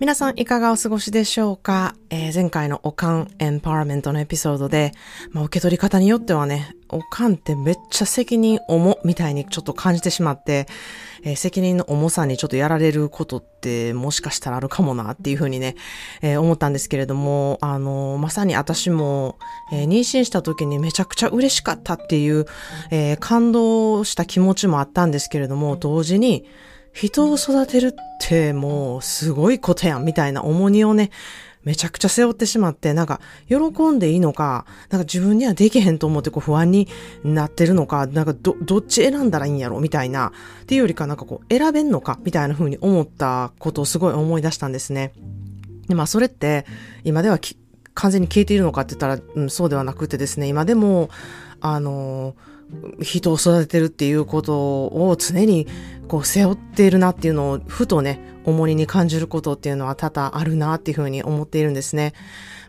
皆さんいかがお過ごしでしょうか、えー、前回のおかんエンパワーメントのエピソードで、まあ、受け取り方によってはね、おかんってめっちゃ責任重みたいにちょっと感じてしまって、えー、責任の重さにちょっとやられることってもしかしたらあるかもなっていうふうにね、えー、思ったんですけれども、あのまさに私も、え妊娠した時にめちゃくちゃ嬉しかったっていう、え感動した気持ちもあったんですけれども、同時に、人を育てるってもうすごいことやんみたいな重荷をね、めちゃくちゃ背負ってしまって、なんか、喜んでいいのか、なんか自分にはできへんと思ってこう不安になってるのか、なんかど、どっち選んだらいいんやろみたいな、っていうよりかなんかこう、選べんのかみたいな風に思ったことをすごい思い出したんですね。で、まあそれって、今では完全に消えているのかって言ったら、うん、そうではなくてですね、今でも、あのー人を育ててるっていうことを常にこう背負っているなっていうのをふとね、重荷に感じることっていうのは多々あるなっていうふうに思っているんですね。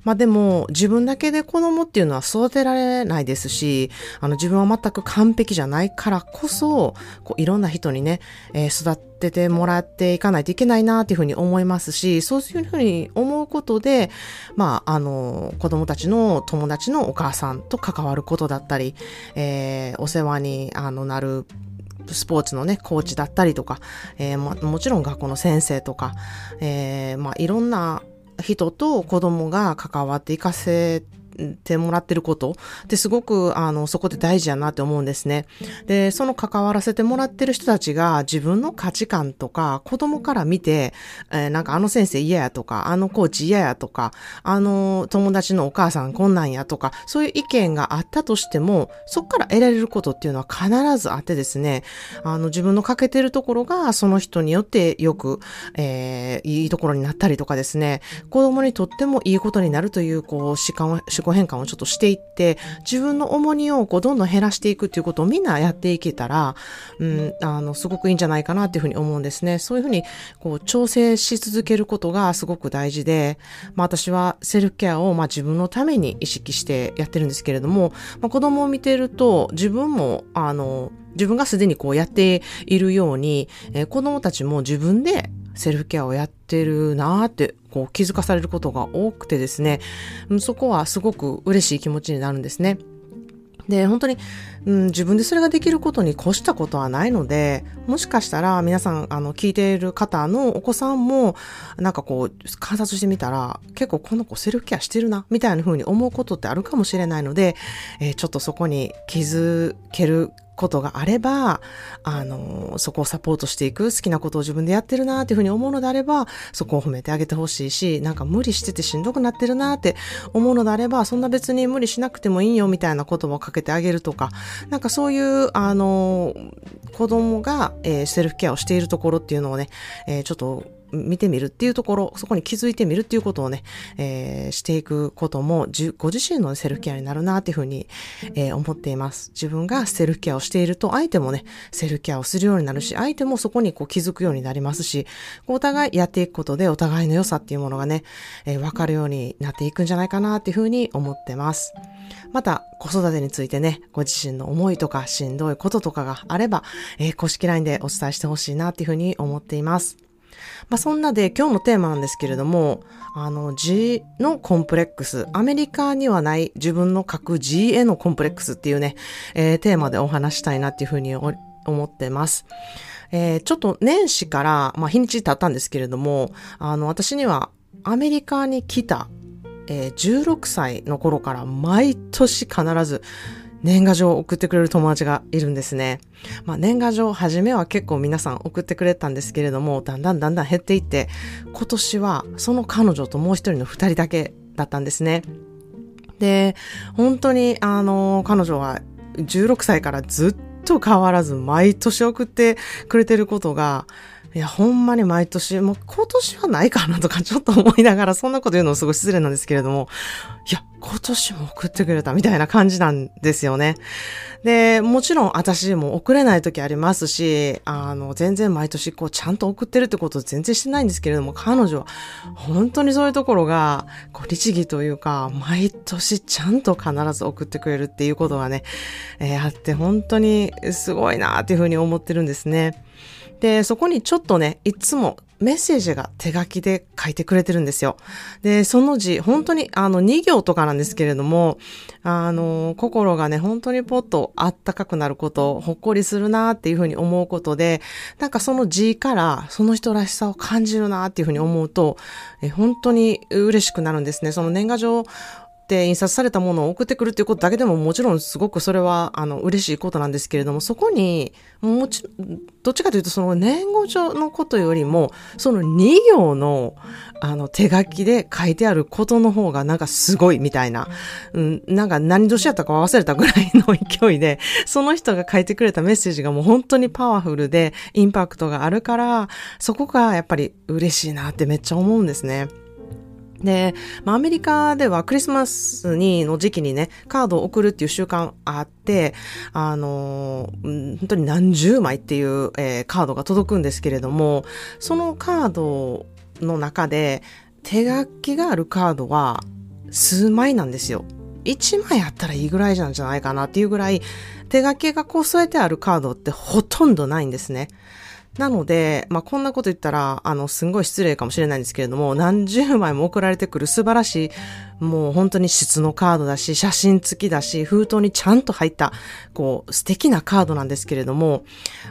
まあでも自分だけで子供っていうのは育てられないですし、あの自分は全く完璧じゃないからこそ、こういろんな人にね、えー、育ててもらっていかないといけないなっていうふうに思いますし、そういうふうに思うことで、まああの子供たちの友達のお母さんと関わることだったり、えー、お世話にあのなるスポーツのね、コーチだったりとか、えー、ももちろん学校の先生とか、えー、まあいろんな人と子供が関わっていかせてもらってることってすごく、あの、そこで大事やなって思うんですね。で、その関わらせてもらってる人たちが自分の価値観とか子供から見て、えー、なんかあの先生嫌やとか、あのコーチ嫌やとか、あの友達のお母さんこんなんやとか、そういう意見があったとしても、そこから得られることっていうのは必ずあってですね、あの自分の欠けてるところがその人によってよく、えー、いいところになったりとかですね、子供にとってもいいことになるという、こう、思考、思考変換をちょっとしていって、自分の重荷をこうどんどん減らしていくっていうことをみんなやっていけたら、うん、あの、すごくいいんじゃないかなっていうふうに思うんですね。そういうふうに、こう、調整し続けることがすごく大事で、まあ私はセルフケアをまあ自分のために意識してやってるんですけれども、まあ子供を見てると自分も、あの、自分がすでにこうやっているように、えー、子供たちも自分でセルフケアをやってるなーってこう気づかされることが多くてですね、そこはすごく嬉しい気持ちになるんですね。で、本当に、うん、自分でそれができることに越したことはないので、もしかしたら皆さん、あの、聞いている方のお子さんも、なんかこう、観察してみたら、結構この子セルフケアしてるな、みたいな風に思うことってあるかもしれないので、えー、ちょっとそこに気づけることがあれば、あの、そこをサポートしていく、好きなことを自分でやってるなっていうふうに思うのであれば、そこを褒めてあげてほしいし、なんか無理しててしんどくなってるなって思うのであれば、そんな別に無理しなくてもいいよみたいな言葉をかけてあげるとか、なんかそういう、あの、子供が、えー、セルフケアをしているところっていうのをね、えー、ちょっと見てみるっていうところ、そこに気づいてみるっていうことをね、えー、していくことも、ご自身のセルフケアになるなっていうふうに、えー、思っています。自分がセルフケアをしていると、相手もね、セルフケアをするようになるし、相手もそこにこう気づくようになりますし、お互いやっていくことで、お互いの良さっていうものがね、えー、わかるようになっていくんじゃないかなっていうふうに思ってます。また、子育てについてね、ご自身の思いとかしんどいこととかがあれば、えー、公式 LINE でお伝えしてほしいなっていうふうに思っています。まあ、そんなで今日のテーマなんですけれども、あの G のコンプレックス、アメリカにはない自分の書く G へのコンプレックスっていうね、えー、テーマでお話したいなっていうふうに思ってます。えー、ちょっと年始から、まあ、日にち経ったんですけれども、あの、私にはアメリカに来た、えー、16歳の頃から毎年必ず年賀状を送ってくれる友達がいるんですね。まあ年賀状、初めは結構皆さん送ってくれたんですけれども、だんだんだんだん減っていって、今年はその彼女ともう一人の二人だけだったんですね。で、本当にあの、彼女は16歳からずっと変わらず毎年送ってくれてることが、いや、ほんまに毎年、もう今年はないかなとかちょっと思いながら、そんなこと言うのもすごい失礼なんですけれども、いや、今年も送ってくれたみたいな感じなんですよね。で、もちろん私も送れない時ありますし、あの、全然毎年こうちゃんと送ってるってこと全然してないんですけれども、彼女は本当にそういうところが、こう律儀というか、毎年ちゃんと必ず送ってくれるっていうことがね、えー、あって本当にすごいなっていうふうに思ってるんですね。で、そこにちょっとね、いつもメッセージが手書きで書いてくれてるんですよ。で、その字、本当にあの2行とかなんですけれども、あの、心がね、本当にポッとあったかくなること、ほっこりするなっていうふうに思うことで、なんかその字からその人らしさを感じるなっていうふうに思うと、え本当に嬉しくなるんですね。その年賀状って印刷されたものを送ってくるっていうことだけでももちろんすごくそれはあの嬉しいことなんですけれども、そこに、もち、どっちかというとその年号上のことよりも、その2行のあの手書きで書いてあることの方がなんかすごいみたいな、うん、なんか何年やったか忘れたぐらいの勢いで、その人が書いてくれたメッセージがもう本当にパワフルでインパクトがあるから、そこがやっぱり嬉しいなってめっちゃ思うんですね。で、まあ、アメリカではクリスマスにの時期にね、カードを送るっていう習慣あって、あの、本当に何十枚っていう、えー、カードが届くんですけれども、そのカードの中で手書きがあるカードは数枚なんですよ。1枚あったらいいぐらいなんじゃないかなっていうぐらい、手書きがこう添えてあるカードってほとんどないんですね。なので、まあ、こんなこと言ったら、あの、すんごい失礼かもしれないんですけれども、何十枚も送られてくる素晴らしい、もう本当に質のカードだし、写真付きだし、封筒にちゃんと入った、こう、素敵なカードなんですけれども、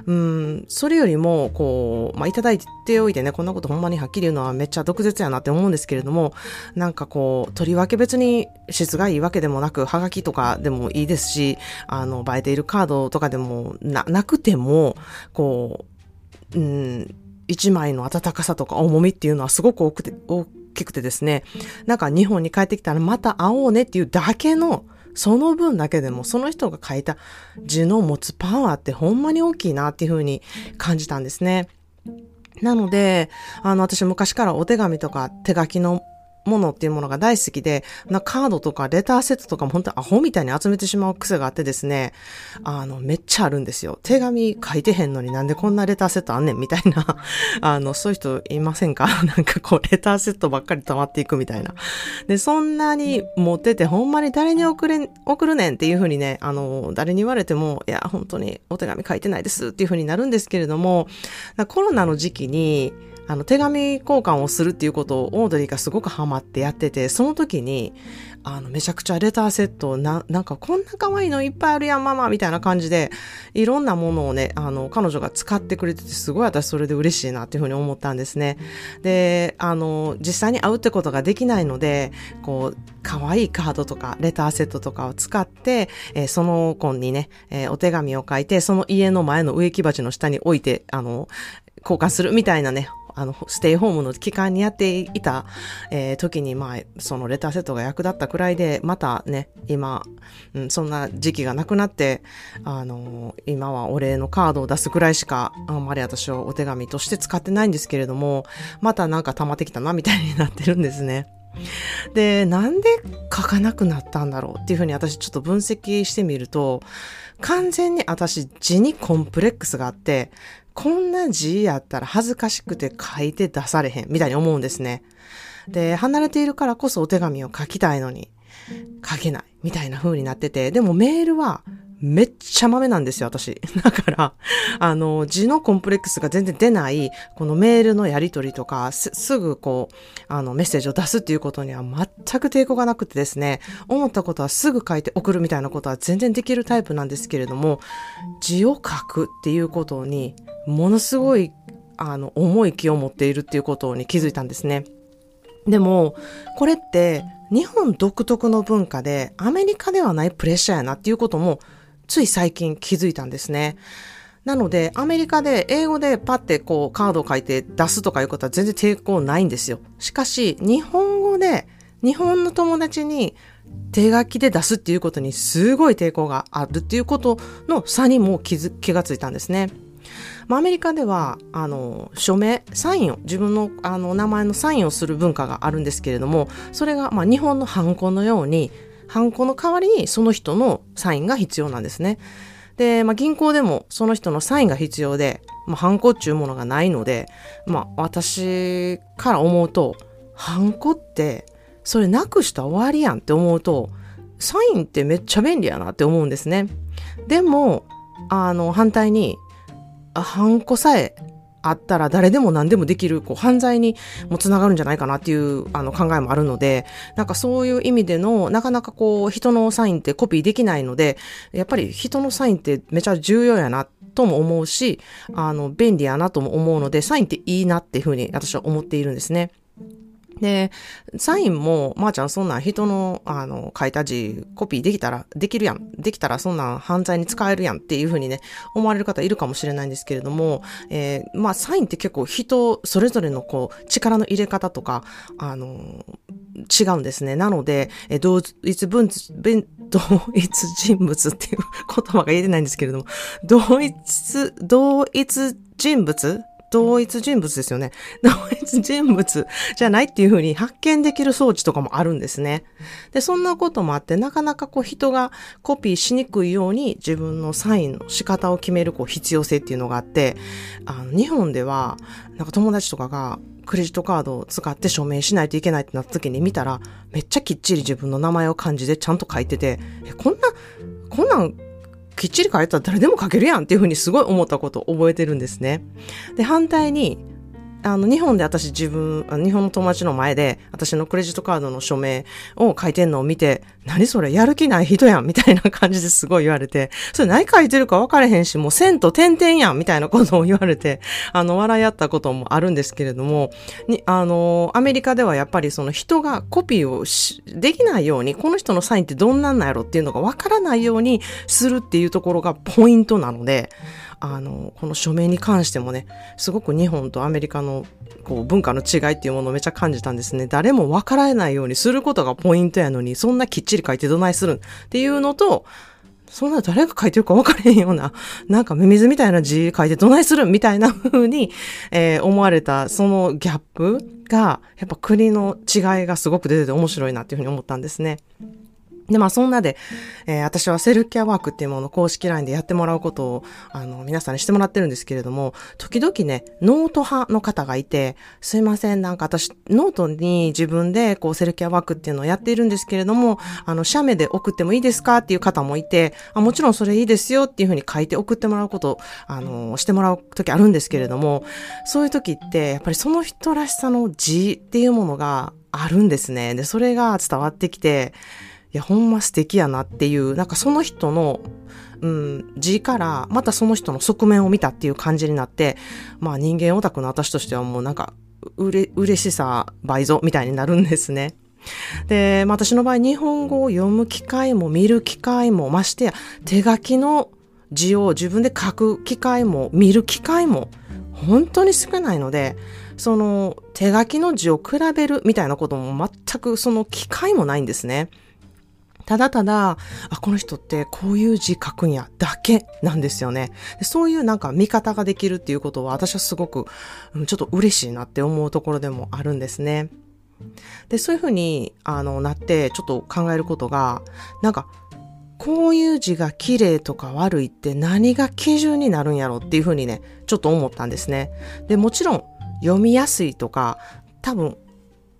うん、それよりも、こう、まあ、いただいておいてね、こんなことほんまにはっきり言うのはめっちゃ毒舌やなって思うんですけれども、なんかこう、とりわけ別に質がいいわけでもなく、はがきとかでもいいですし、あの、映えているカードとかでもな、なくても、こう、うん、一枚の温かさとか重みっていうのはすごく多くて、大きくてですね、なんか日本に帰ってきたらまた会おうねっていうだけの、その分だけでもその人が書いた字の持つパワーってほんまに大きいなっていうふうに感じたんですね。なので、あの、私昔からお手紙とか手書きのものっていうものが大好きで、なカードとかレターセットとかも本当にアホみたいに集めてしまう癖があってですね、あの、めっちゃあるんですよ。手紙書いてへんのになんでこんなレターセットあんねんみたいな、あの、そういう人いませんか？なんかこう、レターセットばっかり溜まっていくみたいな。で、そんなに持ってて、ほんまに誰に送れ、送るねんっていうふうにね、あの、誰に言われても、いや、本当にお手紙書いてないですっていうふうになるんですけれども、コロナの時期に、あの、手紙交換をするっていうことをオードリーがすごくハマってやってて、その時に、あの、めちゃくちゃレターセットな、なんかこんな可愛いのいっぱいあるやん、ママみたいな感じで、いろんなものをね、あの、彼女が使ってくれてて、すごい私それで嬉しいなっていうふうに思ったんですね。で、あの、実際に会うってことができないので、こう、可愛いカードとか、レターセットとかを使って、えー、その子にね、えー、お手紙を書いて、その家の前の植木鉢の下に置いて、あの、交換するみたいなね、あの、ステイホームの期間にやっていた、えー、時に、まあ、そのレターセットが役立ったくらいで、またね、今、うん、そんな時期がなくなって、あのー、今はお礼のカードを出すくらいしか、あんまり私はお手紙として使ってないんですけれども、またなんか溜まってきたな、みたいになってるんですね。で、なんで書かなくなったんだろうっていうふうに私ちょっと分析してみると、完全に私字にコンプレックスがあって、こんな字やったら恥ずかしくて書いて出されへん、みたいに思うんですね。で、離れているからこそお手紙を書きたいのに、書けない、みたいな風になってて、でもメールはめっちゃ豆なんですよ、私。だから、あの、字のコンプレックスが全然出ない、このメールのやり取りとか、す、すぐこう、あの、メッセージを出すっていうことには全く抵抗がなくてですね、思ったことはすぐ書いて送るみたいなことは全然できるタイプなんですけれども、字を書くっていうことに、ものすごい、あの、重い気を持っているっていうことに気づいたんですね。でも、これって、日本独特の文化で、アメリカではないプレッシャーやなっていうこともつい最近気づいたんですね。なので、アメリカで英語でパッてこうカードを書いて出すとかいうことは全然抵抗ないんですよ。しかし、日本語で日本の友達に手書きで出すっていうことにすごい抵抗があるっていうことの差にも気づ気がついたんですね。まあ、アメリカでは、あの、署名、サインを、自分の、あの、名前のサインをする文化があるんですけれども、それが、まあ、日本のハンコのように、ハンコの代わりにその人のサインが必要なんですね。で、まあ、銀行でもその人のサインが必要で、まあ、ハンコっていうものがないので、まあ、私から思うと、ハンコって、それなくしたら終わりやんって思うと、サインってめっちゃ便利やなって思うんですね。でも、あの、反対に、ハンコさえあったら誰でも何でもできる、こう、犯罪にもつながるんじゃないかなっていう、あの、考えもあるので、なんかそういう意味での、なかなかこう、人のサインってコピーできないので、やっぱり人のサインってめちゃ重要やなとも思うし、あの、便利やなとも思うので、サインっていいなっていうふうに私は思っているんですね。で、サインも、まー、あ、ちゃんそんな人の、あの、書いた字、コピーできたら、できるやん。できたらそんな犯罪に使えるやんっていうふうにね、思われる方いるかもしれないんですけれども、えー、まあ、サインって結構人、それぞれのこう、力の入れ方とか、あの、違うんですね。なので、え同一文、同一人物っていう言葉が言えてないんですけれども、同一、同一人物同一人物ですよね。同一人物じゃないっていうふうに発見できる装置とかもあるんですね。で、そんなこともあって、なかなかこう人がコピーしにくいように自分のサインの仕方を決めるこう必要性っていうのがあって、あの、日本では、なんか友達とかがクレジットカードを使って署名しないといけないってなった時に見たら、めっちゃきっちり自分の名前を漢字でちゃんと書いてて、え、こんな、こんなんきっちり書いたら誰でも書けるやんっていうふうにすごい思ったことを覚えてるんですね。で、反対に、あの、日本で私自分、日本の友達の前で、私のクレジットカードの署名を書いてんのを見て、何それやる気ない人やんみたいな感じですごい言われて、それ何書いてるか分かれへんし、もう線と点々やんみたいなことを言われて、あの、笑い合ったこともあるんですけれども、に、あの、アメリカではやっぱりその人がコピーをし、できないように、この人のサインってどんなんなんやろっていうのが分からないようにするっていうところがポイントなので、あの、この署名に関してもね、すごく日本とアメリカのこう文化の違いっていうものをめちゃ感じたんですね。誰も分からないようにすることがポイントやのに、そんなきっちり書いてどないするんっていうのと、そんな誰が書いてるか分からへんような、なんかミミズみたいな字書いてどないするみたいな風に、えー、思われた、そのギャップが、やっぱ国の違いがすごく出てて面白いなっていうふうに思ったんですね。で、まあそんなで、えー、私はセルフケアワークっていうものを公式 LINE でやってもらうことを、あの、皆さんにしてもらってるんですけれども、時々ね、ノート派の方がいて、すいません、なんか私、ノートに自分でこうセルフケアワークっていうのをやっているんですけれども、あの、写メで送ってもいいですか？っていう方もいて、あもちろんそれいいですよっていうふうに書いて送ってもらうこと、あの、してもらう時あるんですけれども、そういう時って、やっぱりその人らしさの字っていうものがあるんですね。で、それが伝わってきて、いや、ほんま素敵やなっていう、なんかその人の、うん、字から、またその人の側面を見たっていう感じになって、まあ人間オタクの私としてはもうなんか、うれ、嬉しさ倍増みたいになるんですね。で、まあ、私の場合、日本語を読む機会も見る機会も、ましてや、手書きの字を自分で書く機会も、見る機会も、本当に少ないので、その手書きの字を比べるみたいなことも全くその機会もないんですね。ただただ、あ、この人ってこういう字書くんや、だけなんですよね。そういうなんか見方ができるっていうことは私はすごく、ちょっと嬉しいなって思うところでもあるんですね。で、そういうふうに、あの、なって、ちょっと考えることが、なんか、こういう字が綺麗とか悪いって何が基準になるんやろっていうふうにね、ちょっと思ったんですね。で、もちろん、読みやすいとか、多分、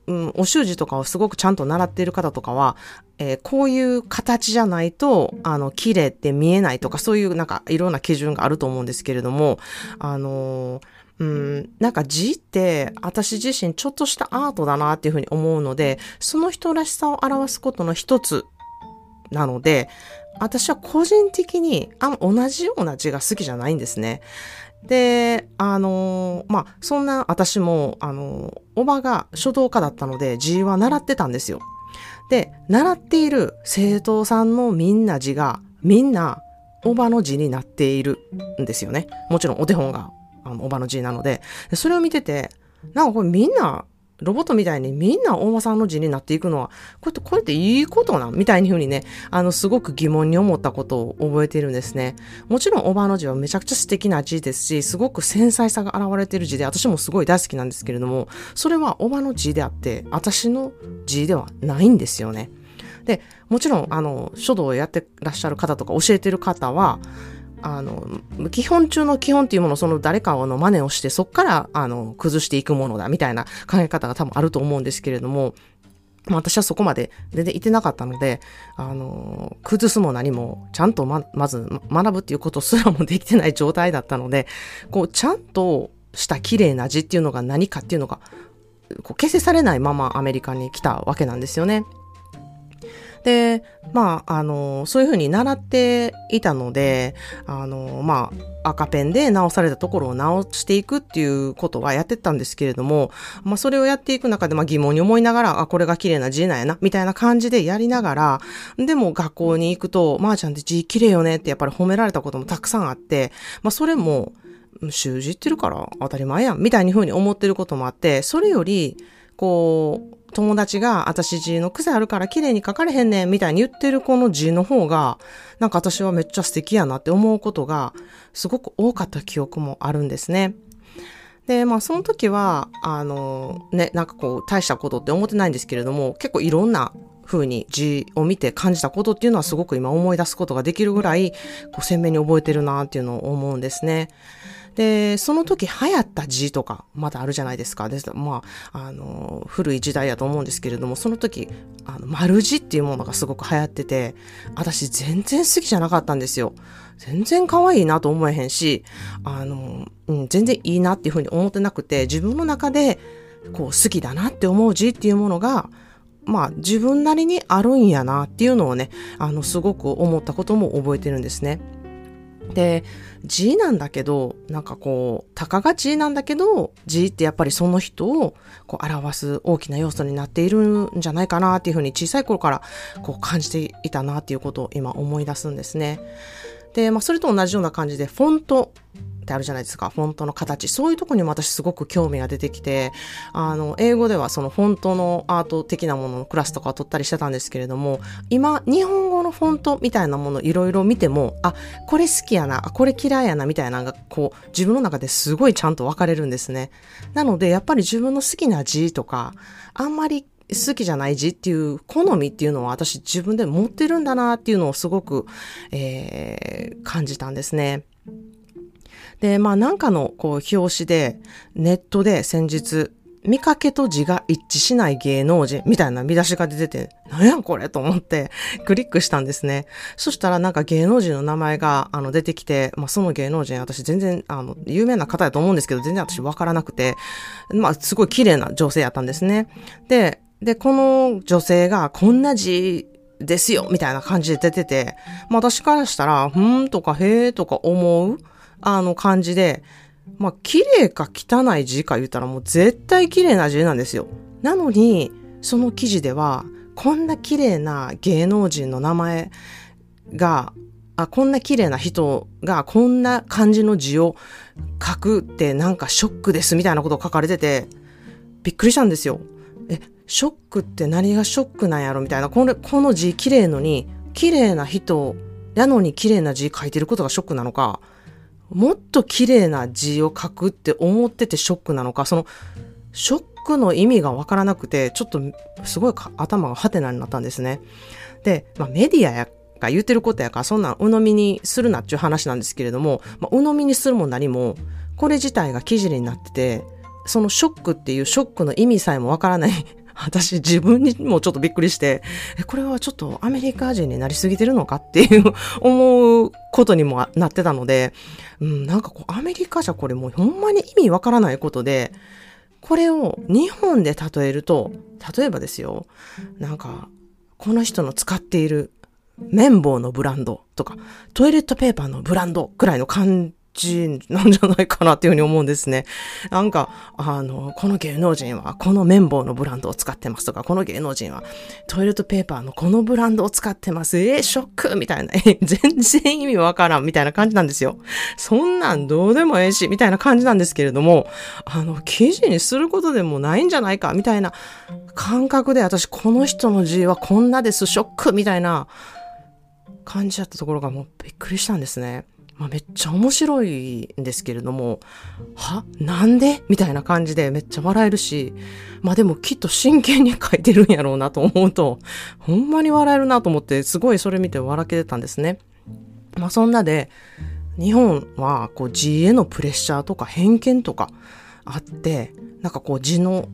うん、お習字とかをすごくちゃんと習っている方とかは、えー、こういう形じゃないと、あの、綺麗って見えないとか、そういうなんかいろんな基準があると思うんですけれども、あのー、うん、なんか字って私自身ちょっとしたアートだなっていうふうに思うので、その人らしさを表すことの一つなので、私は個人的にあ同じような字が好きじゃないんですね。で、あの、まあ、そんな私も、あの、おばが書道家だったので字は習ってたんですよ。で、習っている生徒さんのみんな字が、みんな、おばの字になっているんですよね。もちろんお手本が、あの、おばの字なので。それを見てて、なんかこれみんな、ロボットみたいにみんな大間さんの字になっていくのは、こうやって、こうやっていいことなん？みたいにふうにね、あの、すごく疑問に思ったことを覚えているんですね。もちろん、おばの字はめちゃくちゃ素敵な字ですし、すごく繊細さが現れている字で、私もすごい大好きなんですけれども、それはおばの字であって、私の字ではないんですよね。で、もちろん、あの、書道をやってらっしゃる方とか教えてる方は、あの、基本中の基本っていうものをその誰かの真似をして、そっから、あの、崩していくものだ、みたいな考え方が多分あると思うんですけれども、まあ、私はそこまで全然いてなかったので、あの、崩すも何も、ちゃんとま、まず学ぶっていうことすらもできてない状態だったので、こう、ちゃんとした綺麗な字っていうのが何かっていうのが、こう、消せされないままアメリカに来たわけなんですよね。で、まあ、あの、そういうふうに習っていたので、あの、まあ、赤ペンで直されたところを直していくっていうことはやってたんですけれども、まあ、それをやっていく中で、まあ、疑問に思いながら、あ、これが綺麗な字なんやな、みたいな感じでやりながら、でも学校に行くと、ま、あ、ちゃんって字綺麗よねってやっぱり褒められたこともたくさんあって、まあ、それも、習字ってるから当たり前やん、みたいにふうに思ってることもあって、それより、こう、友達が私字の癖あるから綺麗に書かれへんねんみたいに言ってるこの字の方が、なんか私はめっちゃ素敵やなって思うことがすごく多かった記憶もあるんですね。で、まあその時は、あの、ね、なんかこう大したことって思ってないんですけれども、結構いろんな風に字を見て感じたことっていうのはすごく今思い出すことができるぐらい、こう鮮明に覚えてるなっていうのを思うんですね。で、その時流行った字とか、まだあるじゃないですか。です。まあ、あの、古い時代やと思うんですけれども、その時、あの、丸字っていうものがすごく流行ってて、私全然好きじゃなかったんですよ。全然可愛いなと思えへんし、あの、うん、全然いいなっていうふうに思ってなくて、自分の中で、こう、好きだなって思う字っていうものが、まあ、自分なりにあるんやなっていうのをね、あの、すごく思ったことも覚えてるんですね。で、G なんだけど、なんかこう、たかが G なんだけど、G ってやっぱりその人をこう表す大きな要素になっているんじゃないかなっていうふうに小さい頃からこう感じていたなっていうことを今思い出すんですね。で、まあそれと同じような感じで、フォントってあるじゃないですか。フォントの形。そういうとこにも私すごく興味が出てきて、あの、英語ではそのフォントのアート的なもののクラスとかを取ったりしてたんですけれども、今、日本語のフォントみたいなものいろいろ見ても、あ、これ好きやな、これ嫌いやな、みたいなのが、こう、自分の中ですごいちゃんと分かれるんですね。なので、やっぱり自分の好きな字とか、あんまり好きじゃない字っていう好みっていうのは私自分で持ってるんだなっていうのをすごく、えー、感じたんですね。で、まあなんかのこう表紙で、ネットで先日、見かけと字が一致しない芸能人みたいな見出しが出てて、なんやこれと思ってクリックしたんですね。そしたらなんか芸能人の名前があの出てきて、まあその芸能人私全然あの有名な方やと思うんですけど全然私わからなくて、まあすごい綺麗な女性やったんですね。で、で、この女性がこんな字ですよみたいな感じで出てて、まあ私からしたら、ふーんとかへーとか思うあの感じで、まあ、綺麗か汚い字か言ったらもう絶対綺麗な字なんですよ。なのに、その記事では、こんな綺麗な芸能人の名前が、あ、こんな綺麗な人がこんな感じの字を書くってなんかショックですみたいなことを書かれてて、びっくりしたんですよ。え、ショックって何がショックなんやろ？みたいな。これ、この字綺麗のに、綺麗な人やのに綺麗な字書いてることがショックなのか、もっと綺麗な字を書くって思っててショックなのか、その、ショックの意味がわからなくて、ちょっとすごい頭がハテナになったんですね。で、まあメディアやが言ってることやから、そんなん鵜呑みにするなっていう話なんですけれども、まあ、鵜呑みにするも何も、これ自体が記事になってて、そのショックっていうショックの意味さえもわからない 私自分にもちょっとびっくりして、え、これはちょっとアメリカ人になりすぎてるのかっていう思うことにもなってたので、うん、なんかこうアメリカじゃこれもうほんまに意味わからないことで、これを日本で例えると、例えばですよ、なんか、この人の使っている綿棒のブランドとか、トイレットペーパーのブランドくらいの感字なんじゃないかなっていうふうに思うんですね。なんか、あの、この芸能人はこの綿棒のブランドを使ってますとか、この芸能人はトイレットペーパーのこのブランドを使ってます。えー、ショックみたいな。全然意味わからんみたいな感じなんですよ。そんなんどうでもええし、みたいな感じなんですけれども、あの、記事にすることでもないんじゃないか、みたいな感覚で、私この人の字はこんなです、ショックみたいな感じだったところがもうびっくりしたんですね。まあ、めっちゃ面白いんですけれども、は？なんで？みたいな感じでめっちゃ笑えるし、まあでもきっと真剣に書いてるんやろうなと思うと、ほんまに笑えるなと思って、すごいそれ見て笑けてたんですね。まあそんなで、日本はこう字へのプレッシャーとか偏見とかあって、なんかこう字の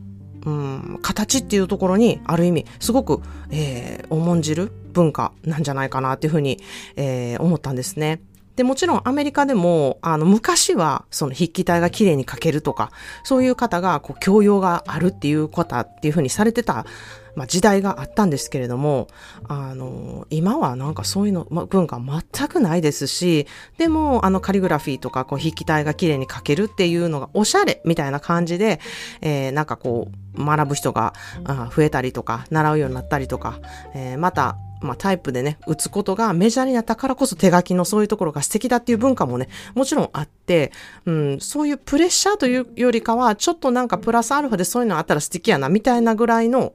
うん、形っていうところに、ある意味、すごく、えー、重んじる文化なんじゃないかなっていうふうに、えー、思ったんですね。で、もちろんアメリカでも、あの、昔は、その筆記体が綺麗に書けるとか、そういう方が、こう、教養があるっていうことっていうふうにされてた、まあ、時代があったんですけれども、あの、今はなんかそういうの、ま、文化全くないですし、でも、あの、カリグラフィーとか、こう、筆記体が綺麗に書けるっていうのがおしゃれみたいな感じで、えー、なんかこう、学ぶ人が増えたりとか、習うようになったりとか、えー、また、まあ、タイプでね、打つことがメジャーになったからこそ手書きのそういうところが素敵だっていう文化もね、もちろんあって、うん、そういうプレッシャーというよりかは、ちょっとなんかプラスアルファでそういうのあったら素敵やな、みたいなぐらいの、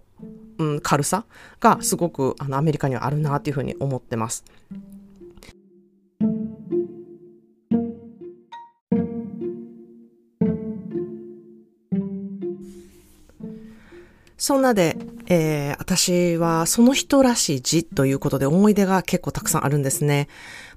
うん、軽さがすごくあのアメリカにはあるなっていうふうに思ってます。そんなで、えー、私はその人らしい字ということで思い出が結構たくさんあるんですね。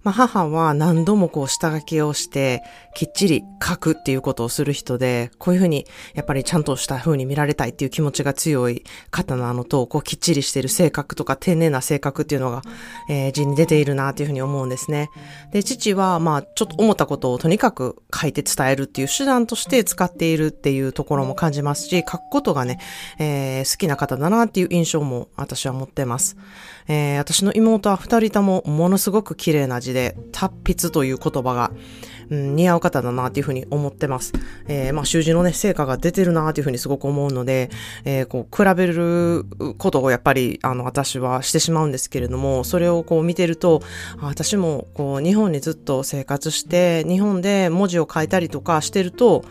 まあ、母は何度もこう下書きをして、きっちり書くっていうことをする人で、こういうふうに、やっぱりちゃんとした風に見られたいっていう気持ちが強い方なのと、こうきっちりしてる性格とか丁寧な性格っていうのが、えー、字に出ているなっていうふうに思うんですね。で、父は、まあ、ちょっと思ったことをとにかく書いて伝えるっていう手段として使っているっていうところも感じますし、書くことがね、えー、好きな方だなっていう印象も私は持ってます。えー、私の妹は二人ともものすごく綺麗な字で、達筆という言葉が、うん、似合う方だなっていうふうに思ってます。えー、まあ、習字のね、成果が出てるなっていうふうにすごく思うので、えー、こう、比べることをやっぱり、あの、私はしてしまうんですけれども、それをこう見てると、私もこう、日本にずっと生活して、日本で文字を書いたりとかしてると、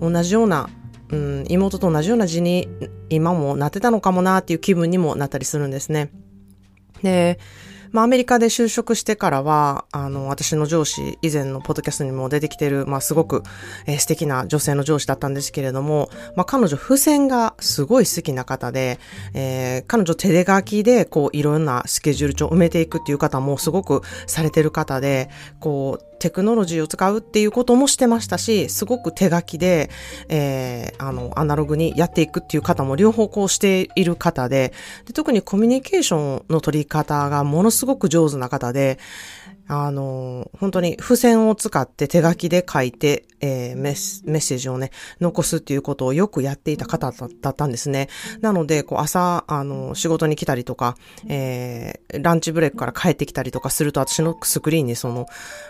同じようなうん、妹と同じような字に今もなってたのかもなっていう気分にもなったりするんですね。で、まあ、アメリカで就職してからは、あの、私の上司、以前のポッドキャストにも出てきてる、まあ、すごく、えー、素敵な女性の上司だったんですけれども、まあ、彼女、付箋がすごい好きな方で、えー、彼女手で書きで、こう、いろんなスケジュール帳を埋めていくっていう方もすごくされてる方で、こう、テクノロジーを使うっていうこともしてましたし、すごく手書きで、えー、あの、アナログにやっていくっていう方も両方こうしている方でで、特にコミュニケーションの取り方がものすすごく上手な方で、あの、本当に付箋を使って手書きで書いて、えー、メッメッセージをね、残すっていうことをよくやっていた方だったんですね。なので、こう朝、あの、仕事に来たりとか、えー、ランチブレイクから帰ってきたりとかすると、私のスクリーンにその、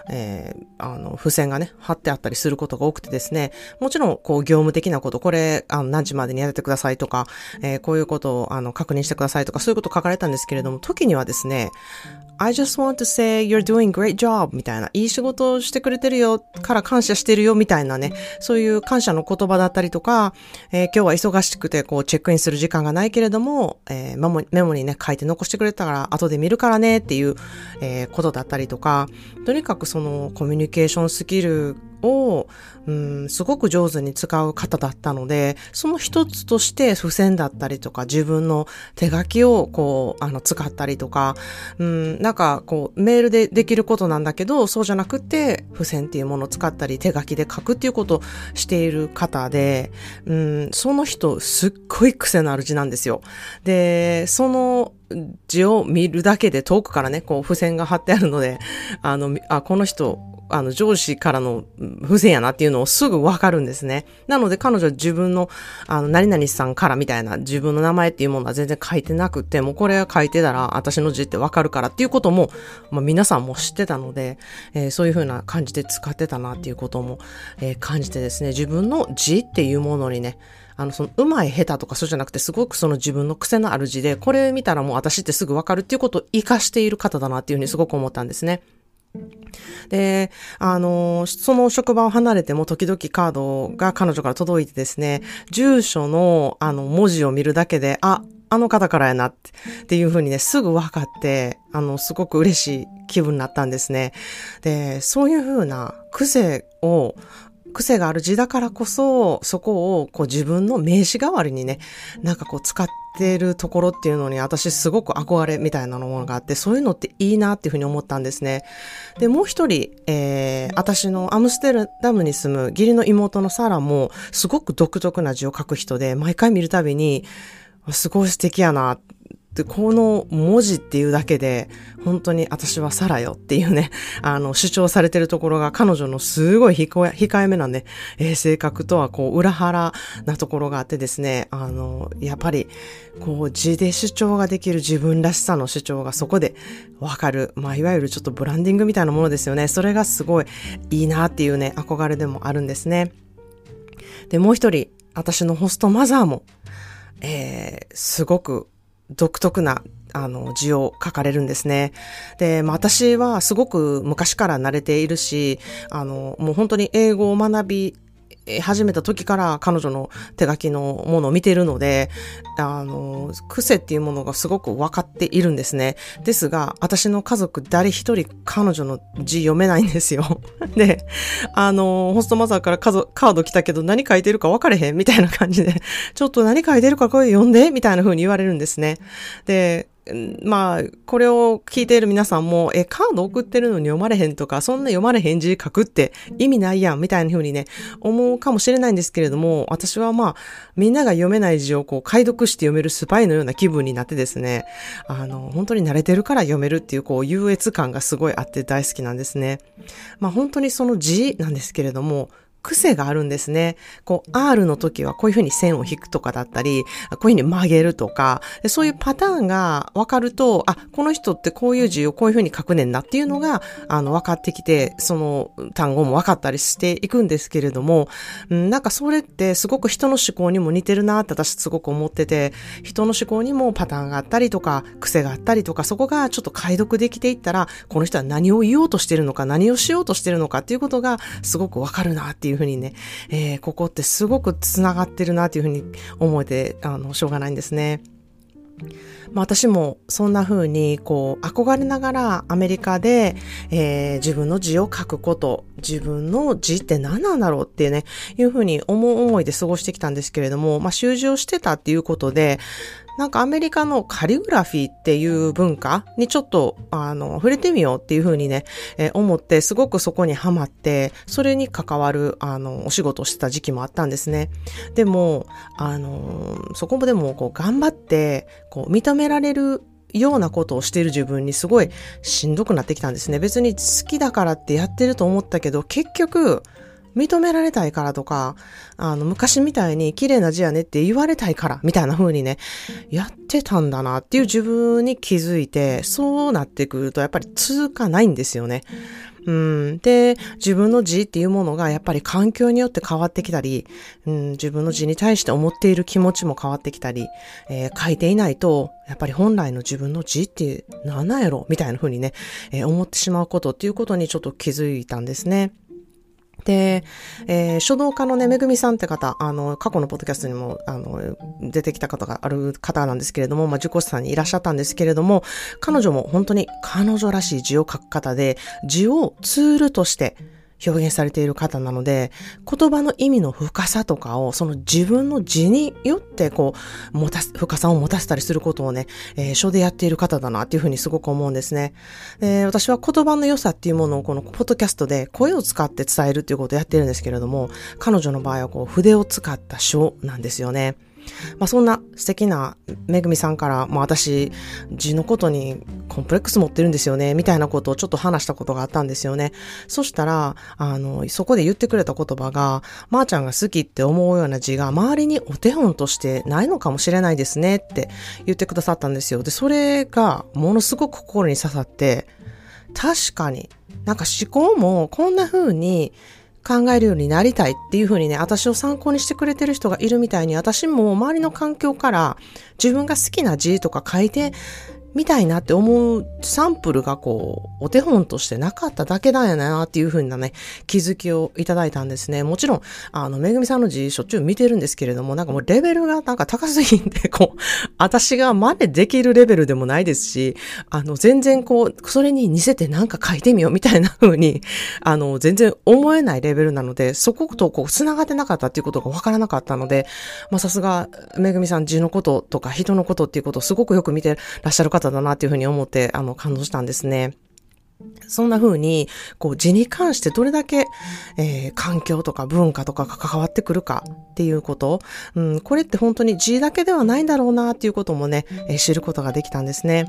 えー、あの、付箋がね、貼ってあったりすることが多くてですね、もちろん、こう、業務的なこと、これ、あの、何時までにやってくださいとか、えー、こういうことを、あの、確認してくださいとか、そういうこと書かれたんですけれども、時にはですね、I just want to say you're doing great job みたいな、いい仕事をしてくれてるよから感謝してるよみたいなね、そういう感謝の言葉だったりとか、えー、今日は忙しくてこうチェックインする時間がないけれども、えー、メモメモにね、書いて残してくれたから後で見るからねっていう、えー、ことだったりとか、とにかくそのコミュニケーションスキルを、うん、すごく上手に使う方だったので、その一つとして付箋だったりとか、自分の手書きをこう、あの、使ったりとか、うん、なんかこう、メールでできることなんだけど、そうじゃなくて、付箋っていうものを使ったり、手書きで書くっていうことをしている方で、うん、その人、すっごい癖のある字なんですよ。で、その、字を見るだけで遠くからね、こう、付箋が貼ってあるので、あの、あ、この人、あの、上司からの不正やなっていうのをすぐわかるんですね。なので彼女は自分の、あの、何々さんからみたいな自分の名前っていうものは全然書いてなくて、もうこれ書いてたら私の字ってわかるからっていうことも、まあ皆さんも知ってたので、えー、そういう風な感じで使ってたなっていうことも、えー、感じてですね、自分の字っていうものにね、あの、その、うまい下手とかそうじゃなくて、すごくその自分の癖のある字で、これ見たらもう私ってすぐわかるっていうことを活かしている方だなっていうふうにすごく思ったんですね。で、あの、その職場を離れても時々カードが彼女から届いてですね、住所のあの文字を見るだけで、あ、あの方からやなっていうふうにね、すぐ分かって、あの、すごく嬉しい気分になったんですね。で、そういうふうな癖を、癖がある字だからこそ、そこをこう自分の名詞代わりにね、なんかこう使ってるところっていうのに私すごく憧れみたいなものがあって、そういうのっていいなっていうふうに思ったんですね。で、もう一人、えー、私のアムステルダムに住む義理の妹のサラもすごく独特な字を書く人で、毎回見るたびに、すごい素敵やなで、この文字っていうだけで、本当に私はサラよっていうね、あの、主張されてるところが彼女のすごい控えめなね、えー、性格とはこう、裏腹なところがあってですね、あの、やっぱり、こう、字で主張ができる自分らしさの主張がそこでわかる。まあ、いわゆるちょっとブランディングみたいなものですよね。それがすごいいいなっていうね、憧れでもあるんですね。で、もう一人、私のホストマザーも、えー、すごく独特なあの、字を書かれるんですね。で、まあ、私はすごく昔から慣れているし、あの、もう本当に英語を学び始めた時から彼女の手書きのものを見ているので、あの、癖っていうものがすごく分かっているんですね。ですが、私の家族誰一人彼女の字読めないんですよ。で、あの、ホストマザーからカード来たけど何書いてるか分かれへんみたいな感じで、ちょっと何書いてるかこれ読んでみたいな風に言われるんですね。で、まあ、これを聞いている皆さんも、え、カード送ってるのに読まれへんとか、そんな読まれへん字書くって意味ないやん、みたいな風にね、思うかもしれないんですけれども、私はまあ、みんなが読めない字をこう、解読して読めるスパイのような気分になってですね、あの、本当に慣れてるから読めるっていう、こう、優越感がすごいあって大好きなんですね。まあ、本当にその字なんですけれども、癖があるんですね。こう、R の時はこういうふうに線を引くとかだったり、こういうふうに曲げるとか、そういうパターンが分かると、あ、この人ってこういう字をこういうふうに書くねんなっていうのが、あの、分かってきて、その単語も分かったりしていくんですけれども、うん、なんかそれってすごく人の思考にも似てるなって私すごく思ってて、人の思考にもパターンがあったりとか、癖があったりとか、そこがちょっと解読できていったら、この人は何を言おうとしてるのか、何をしようとしてるのかっていうことがすごく分かるなっていういうふうにね、えー、ここってすごくつながってるなというふうに思えて、あの、しょうがないんですね。まあ、私もそんな風にこう憧れながらアメリカで、えー、自分の字を書くこと、自分の字って何なんだろうっていうね、いう風に思う思いで過ごしてきたんですけれども、まあ、習字をしてたっていうことで、なんかアメリカのカリグラフィーっていう文化にちょっと、あの、触れてみようっていうふうにね、えー、思って、すごくそこにハマって、それに関わる、あの、お仕事をしてた時期もあったんですね。でも、あの、そこもでも、こう、頑張って、こう、認めめられるようなことをしている自分にすごいしんどくなってきたんですね。別に好きだからってやってると思ったけど、結局、認められたいからとか、あの、昔みたいに綺麗な字やねって言われたいから、みたいな風にね、やってたんだなっていう自分に気づいて、そうなってくるとやっぱり続かないんですよね。うん。で、自分の字っていうものがやっぱり環境によって変わってきたり、うん、自分の字に対して思っている気持ちも変わってきたり、えー、書いていないと、やっぱり本来の自分の字って何なんやろみたいな風にね、えー、思ってしまうことっていうことにちょっと気づいたんですね。で、えー、書道家のね、めぐみさんって方、あの、過去のポッドキャストにも、あの、出てきた方がある方なんですけれども、まあ、受講師さんにいらっしゃったんですけれども、彼女も本当に彼女らしい字を書く方で、字をツールとして、表現されている方なので、言葉の意味の深さとかを、その自分の字によってこう、持たす、深さを持たせたりすることをね、えー、書でやっている方だなっていうふうにすごく思うんですね。え、私は言葉の良さっていうものをこのポッドキャストで声を使って伝えるっていうことをやってるんですけれども、彼女の場合はこう、筆を使った書なんですよね。まあそんな素敵なめぐみさんから、まあ私、字のことにコンプレックス持ってるんですよね、みたいなことをちょっと話したことがあったんですよね。そしたら、あの、そこで言ってくれた言葉が、まー、あ、ちゃんが好きって思うような字が周りにお手本としてないのかもしれないですねって言ってくださったんですよ。で、それがものすごく心に刺さって、確かに、なんか思考もこんな風に考えるようになりたいっていうふうにね、私を参考にしてくれてる人がいるみたいに、私も周りの環境から自分が好きな字とか書いてみたいなって思うサンプルがこう、お手本としてなかっただけだよなっていう風なね、気づきをいただいたんですね。もちろん、あの、めぐみさんの字しょっちゅう見てるんですけれども、なんかもうレベルがなんか高すぎんで、こう、私が真似できるレベルでもないですし、あの、全然こう、それに似せてなんか書いてみようみたいな風に、あの、全然思えないレベルなので、そことこう、繋がってなかったっていうことがわからなかったので、まあさすが、めぐみさん字のこととか人のことっていうことをすごくよく見てらっしゃる方方だなっていうふうに思って、あの、感動したんですね。そんな風に、こう、字に関してどれだけ、えー、環境とか文化とかが関わってくるかっていうこと、うん、これって本当に字だけではないんだろうなっていうこともね、えー、知ることができたんですね。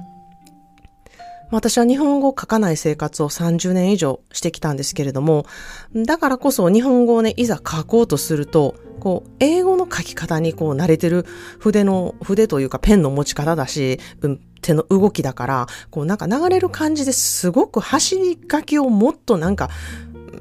私は日本語を書かない生活を30年以上してきたんですけれども、だからこそ日本語をね、いざ書こうとすると、こう、英語の書き方にこう慣れてる筆の、筆というかペンの持ち方だし、うん、手の動きだから、こうなんか流れる感じですごく走り書きをもっとなんか、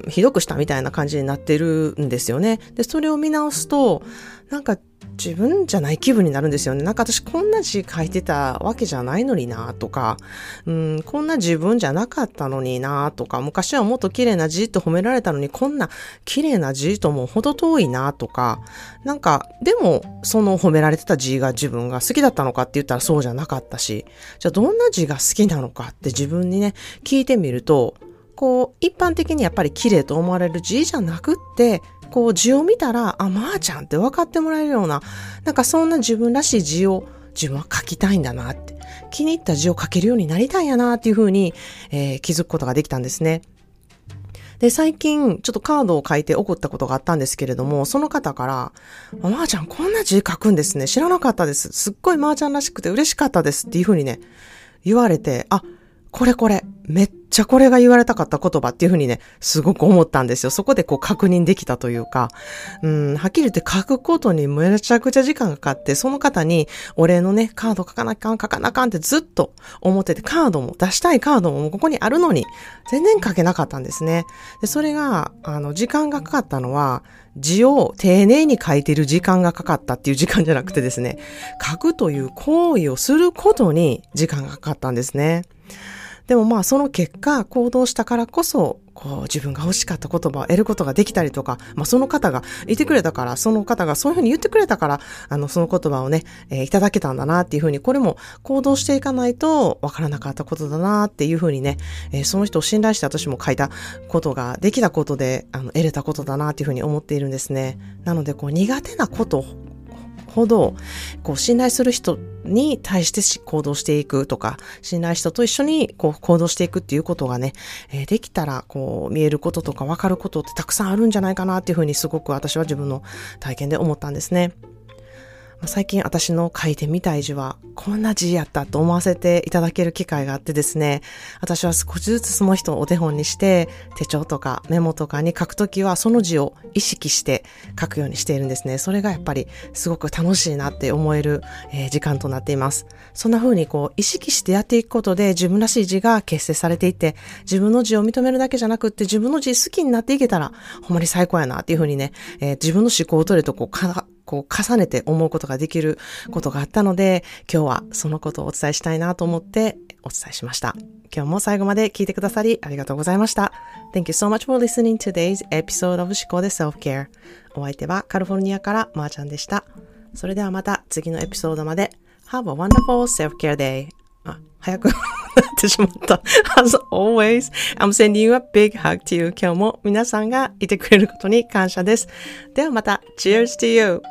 ひどくしたみたいな感じになってるんですよね。で、それを見直すと、なんか自分じゃない気分になるんですよね。なんか私こんな字書いてたわけじゃないのになとか、うん、こんな自分じゃなかったのになとか、昔はもっと綺麗な字と褒められたのにこんな綺麗な字とも程遠いなとか、なんか、でもその褒められてた字が自分が好きだったのかって言ったらそうじゃなかったし、じゃあどんな字が好きなのかって自分にね、聞いてみると、こう、一般的にやっぱり綺麗と思われる字じゃなくって、こう字を見たら、あ、まー、ちゃんって分かってもらえるような、なんかそんな自分らしい字を自分は書きたいんだなって、気に入った字を書けるようになりたいんやなっていうふうに、えー、気づくことができたんですね。で、最近、ちょっとカードを書いて怒ったことがあったんですけれども、その方から、まー、ちゃんこんな字書くんですね。知らなかったです。すっごいまーちゃんらしくて嬉しかったですっていうふうにね、言われて、あ、これこれ、めっちゃこれが言われたかった言葉っていうふうにね、すごく思ったんですよ。そこでこう確認できたというか、うん、はっきり言って書くことにめちゃくちゃ時間がかかって、その方にお礼のね、カード書かなきゃん、書かなかんってずっと思ってて、カードも出したいカードもここにあるのに、全然書けなかったんですね。で、それが、あの、時間がかかったのは、字を丁寧に書いてる時間がかかったっていう時間じゃなくてですね、書くという行為をすることに時間がかかったんですね。でもまあその結果行動したからこそ、こう自分が欲しかった言葉を得ることができたりとか、まあその方がいてくれたから、その方がそういうふうに言ってくれたから、あのその言葉をね、えー、いただけたんだなっていうふうに、これも行動していかないとわからなかったことだなっていうふうにね、えー、その人を信頼して私も書いたことができたことで、あの得れたことだなっていうふうに思っているんですね。なのでこう苦手なことほど、こう、信頼する人に対して行動していくとか、信頼人と一緒にこう行動していくっていうことがね、えー、できたら、こう、見えることとか分かることってたくさんあるんじゃないかなっていうふうにすごく私は自分の体験で思ったんですね。最近私の書いてみたい字はこんな字やったと思わせていただける機会があってですね、私は少しずつその人をお手本にして手帳とかメモとかに書くときはその字を意識して書くようにしているんですね。それがやっぱりすごく楽しいなって思える、時間となっています。そんな風にこう意識してやっていくことで自分らしい字が結成されていって自分の字を認めるだけじゃなくって自分の字好きになっていけたらほんまに最高やなっていう風にね、えー、自分の思考を取るとこうこう重ねて思うことができることがあったので、今日はそのことをお伝えしたいなと思ってお伝えしました。今日も最後まで聞いてくださりありがとうございました。Thank you so much for listening to today's episode of 思考で Self-Care。お相手はカリフォルニアからまーちゃんでした。それではまた次のエピソードまで。Have a wonderful self-care day. あ、早くなってしまった。As always, I'm sending you a big hug to you. 今日も皆さんがいてくれることに感謝です。ではまた、Cheers to you!